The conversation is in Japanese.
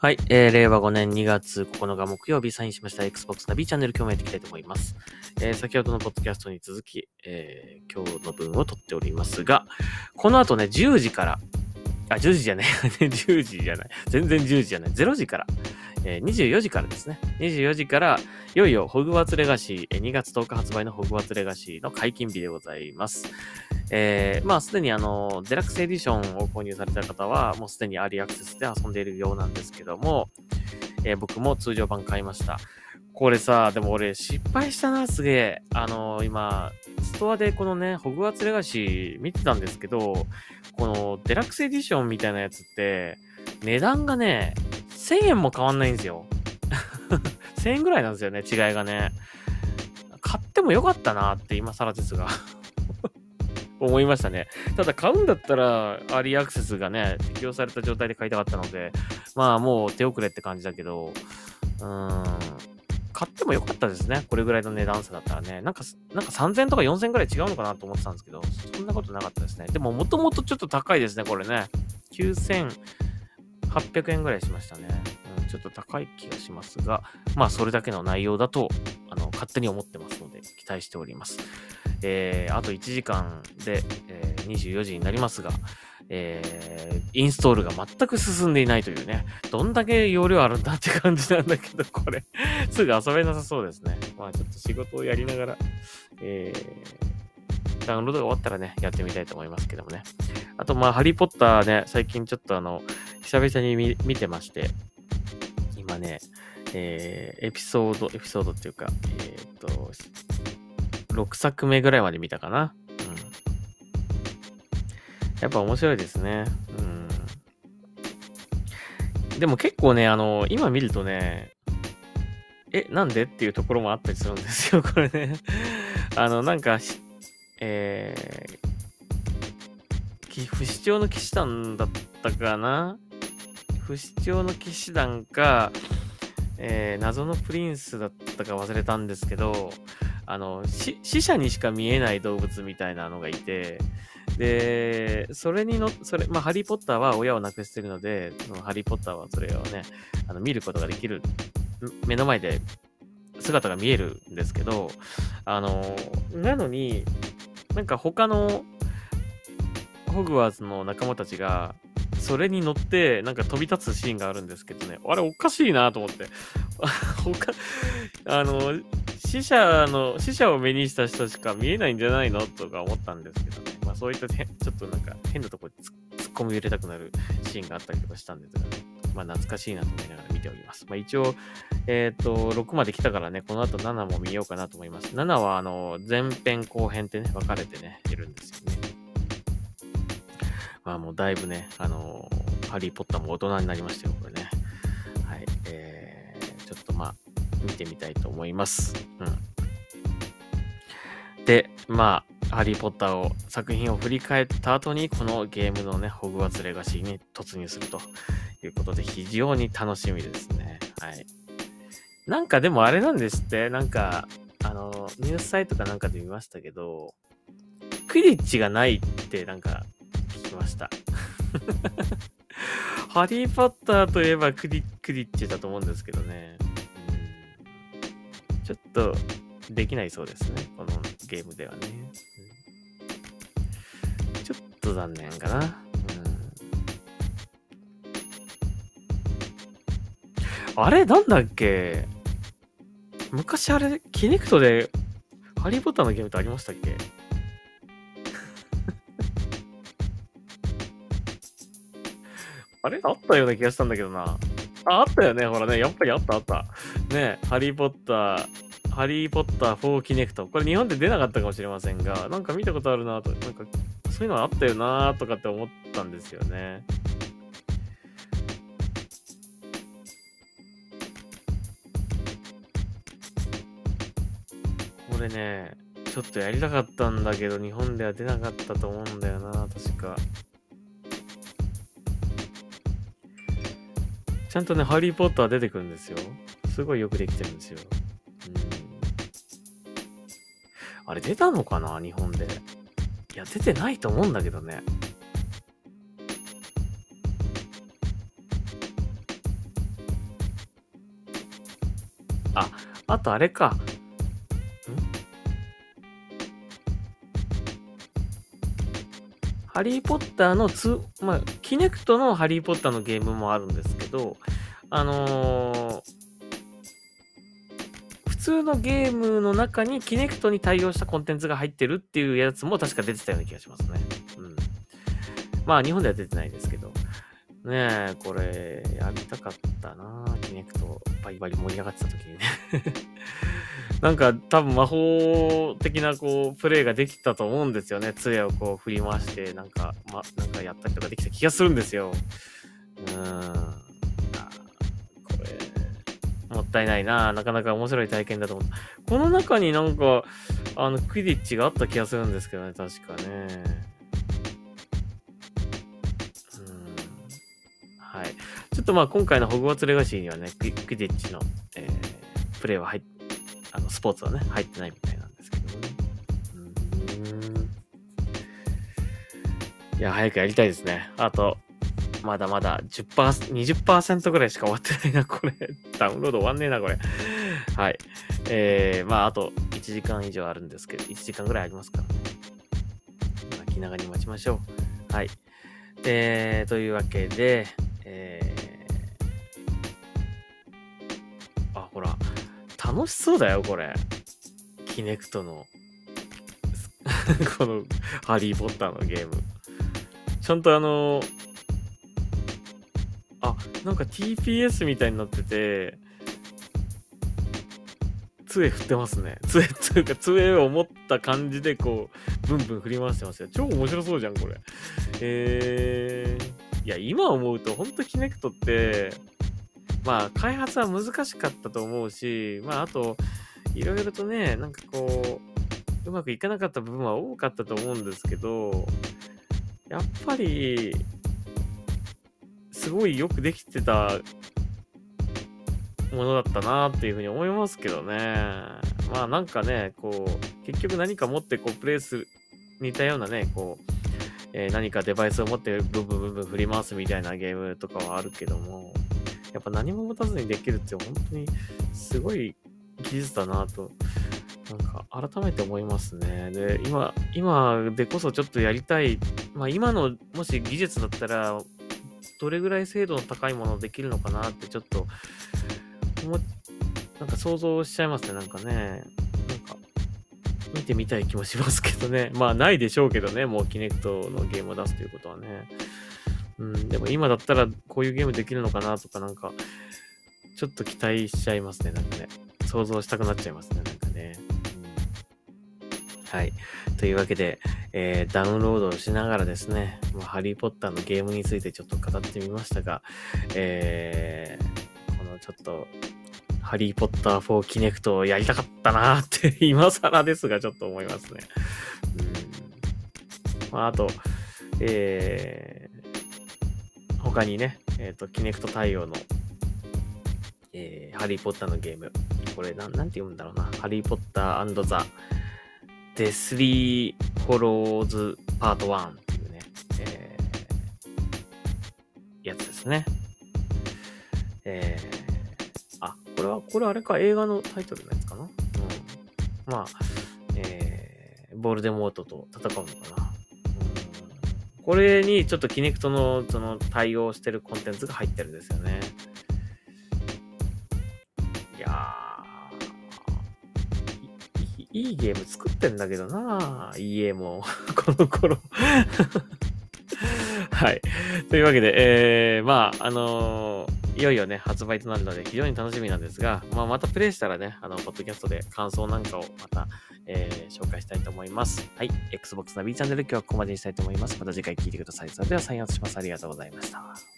はい、えー、令和5年2月9日木曜日サインしました。Xbox ナビチャンネル今日もやっていきたいと思います。えー、先ほどのポッドキャストに続き、えー、今日の分を撮っておりますが、この後ね、10時から、あ、10時じゃない、10時じゃない、全然10時じゃない、0時から、えー、24時からですね、24時から、いよいよホグワーツレガシー、2月10日発売のホグワーツレガシーの解禁日でございます。えー、まあ、すでにあの、デラックスエディションを購入された方は、もうすでにアリアクセスで遊んでいるようなんですけども、えー、僕も通常版買いました。これさ、でも俺失敗したな、すげえ。あのー、今、ストアでこのね、ホグワーツレガシー見てたんですけど、このデラックスエディションみたいなやつって、値段がね、1000円も変わんないんですよ。1000円ぐらいなんですよね、違いがね。買ってもよかったなって今更ですが 思いましたね。ただ買うんだったら、アリーアクセスがね、適用された状態で買いたかったので、まあもう手遅れって感じだけど、うーん、買ってもよかったですね。これぐらいの値段差だったらね。なんか、なんか3000とか4000ぐらい違うのかなと思ってたんですけど、そんなことなかったですね。でももともとちょっと高いですね、これね。9000 800円ぐらいしましたね。うん、ちょっと高い気がしますが、まあそれだけの内容だと、あの、勝手に思ってますので、期待しております。えー、あと1時間で、えー、24時になりますが、えー、インストールが全く進んでいないというね、どんだけ容量あるんだって感じなんだけど、これすぐ遊べなさそうですね。まあちょっと仕事をやりながら、えー、ダウンロードが終わったらね、やってみたいと思いますけどもね。あと、まあ、ハリーポッターね、最近ちょっとあの、久々に見てまして、今ね、えー、エピソード、エピソードっていうか、えっ、と、6作目ぐらいまで見たかな。うん。やっぱ面白いですね。うん。でも結構ね、あの、今見るとね、え、なんでっていうところもあったりするんですよ、これね。あの、なんか、えー、不死鳥の騎士団だったかな？不死鳥の騎士団か、えー、謎のプリンスだったか忘れたんですけど、あの、死者にしか見えない動物みたいなのがいて、で、それにの、それ、まあ、ハリー・ポッターは親を亡くしてるので、そのハリー・ポッターはそれをね、あの見ることができる、目の前で姿が見えるんですけど、あの、なのに、なんか他のホグワーツの仲間たちが、それに乗って、なんか飛び立つシーンがあるんですけどね、あれおかしいなと思って。他、あの、死者の、死者を目にした人しか見えないんじゃないのとか思ったんですけどね。まあそういったちょっとなんか変なところに突っ込み入れたくなるシーンがあったりとかしたんですがね。まあ懐かしいなと思いながら見ております。まあ一応、えっ、ー、と、6まで来たからね、この後7も見ようかなと思います。7はあの、前編後編ってね、分かれてね、いるんですよね。まあもうだいぶね、あのハリー・ポッターも大人になりましたよ、これね。はい。えー、ちょっとまあ、見てみたいと思います。うん。で、まあ、ハリー・ポッターを、作品を振り返った後に、このゲームのね、ホグワーツ・レガシーに突入するとということで、非常に楽しみですね。はい。なんかでもあれなんですって、なんか、あの、ニュースサイトかなんかで見ましたけど、クリッチがないってなんか聞きました。ハリー・ポッターといえばクリクリッチだと思うんですけどね。ちょっとできないそうですね。このゲームではね。ちょっと残念かな。あれなんだっけ？昔あれ、キネクトでハリー・ポッターのゲームってありましたっけ？あれあったような気がしたんだけどな。あ、あったよね。ほらね。やっぱりあったあった。ねハリー・ポッター、ハリー・ポッター4キネクト。これ日本で出なかったかもしれませんが、なんか見たことあるなと、なんかそういうのあったよなとかって思ったんですよね。これね、ちょっとやりたかったんだけど、日本では出なかったと思うんだよな、確か。ちゃんとね、ハリー・ポッター出てくるんですよ。すごいよくできてるんですよ。うん。あれ出たのかな日本で。いや、出てないと思うんだけどね。あ、あとあれか。ハリーポッターのつ、まあ、キネクトのハリーポッターのゲームもあるんですけど、あのー、普通のゲームの中にキネクトに対応したコンテンツが入ってるっていうやつも確か出てたような気がしますね。うん。まあ、日本では出てないですけど。ねえ、これ、やりたかったなネクト、バリバリ盛り上がってた時にね なんか多分魔法的なこう、プレイができたと思うんですよね。杖をこう振り回して、なんか、ま、なんかやったりとかできた気がするんですよ。うーん。これ、もったいないななかなか面白い体験だと思った。この中になんか、あの、クイディッチがあった気がするんですけどね、確かね。はい。とまあ今回のホグワーツレガシーにはね、クイクディッチの、えー、プレイは入っ、あの、スポーツはね、入ってないみたいなんですけどね。うん。いや、早くやりたいですね。あと、まだまだ10%、20%ぐらいしか終わってないな、これ。ダウンロード終わんねえな、これ。はい。えー、まあ、あと1時間以上あるんですけど、1時間ぐらいありますからね。気長に待ちましょう。はい。えー、というわけで、楽しそうだよ、これ。キネクトの、この、ハリー・ポッターのゲーム。ちゃんとあの、あ、なんか TPS みたいになってて、杖振ってますね。杖、つうか、杖を持った感じで、こう、ブンブン振り回してますよ。超面白そうじゃん、これ。えー、いや、今思うと、ほんとキネクトって、まあ、開発は難しかったと思うし、まあ、あと、いろいろとね、なんかこう、うまくいかなかった部分は多かったと思うんですけど、やっぱり、すごいよくできてたものだったなっていうふうに思いますけどね。まあなんかね、こう、結局何か持ってこうプレイする、似たようなね、こう、えー、何かデバイスを持ってブンブンブンブン振り回すみたいなゲームとかはあるけども、やっぱ何も持たずにできるって本当にすごい技術だなと、なんか改めて思いますね。で、今、今でこそちょっとやりたい、まあ今のもし技術だったら、どれぐらい精度の高いものできるのかなってちょっと、なんか想像しちゃいますね、なんかね。なんか見てみたい気もしますけどね。まあ、ないでしょうけどね。もう、キネクトのゲームを出すということはね。うん、でも今だったらこういうゲームできるのかなとか、なんか、ちょっと期待しちゃいますね。なんかね。想像したくなっちゃいますね。なんかね。はい。というわけで、えー、ダウンロードをしながらですね、まあ、ハリー・ポッターのゲームについてちょっと語ってみましたが、えー、このちょっとハリーポッター4キネクトをやりたかったなーって 今更ですがちょっと思いますね。うん。まあ、あと、えー、他にね、えっ、ー、と、キネクト対応の、えー、ハリーポッターのゲーム。これ、なん、なんて読むんだろうな。ハリーポッターザ・デスリー・フォローズ・パート1っていうね、えー、やつですね。えーこれは、これあれか、映画のタイトルのやつかなうん。まあ、えー、ボルデモートと戦うのかな。これにちょっとキネクトの、その、対応してるコンテンツが入ってるんですよね。いやー、いいゲーム作ってんだけどな EA も、この頃 はい。というわけで、えー、まあ、あのーいよいよね、発売となるので非常に楽しみなんですが、まあ、またプレイしたらね、あの、ポッドキャストで感想なんかをまた、えー、紹介したいと思います。はい。Xbox ナビチャンネル今日はここまでにしたいと思います。また次回聞いてください。それではサインアウトします。ありがとうございました。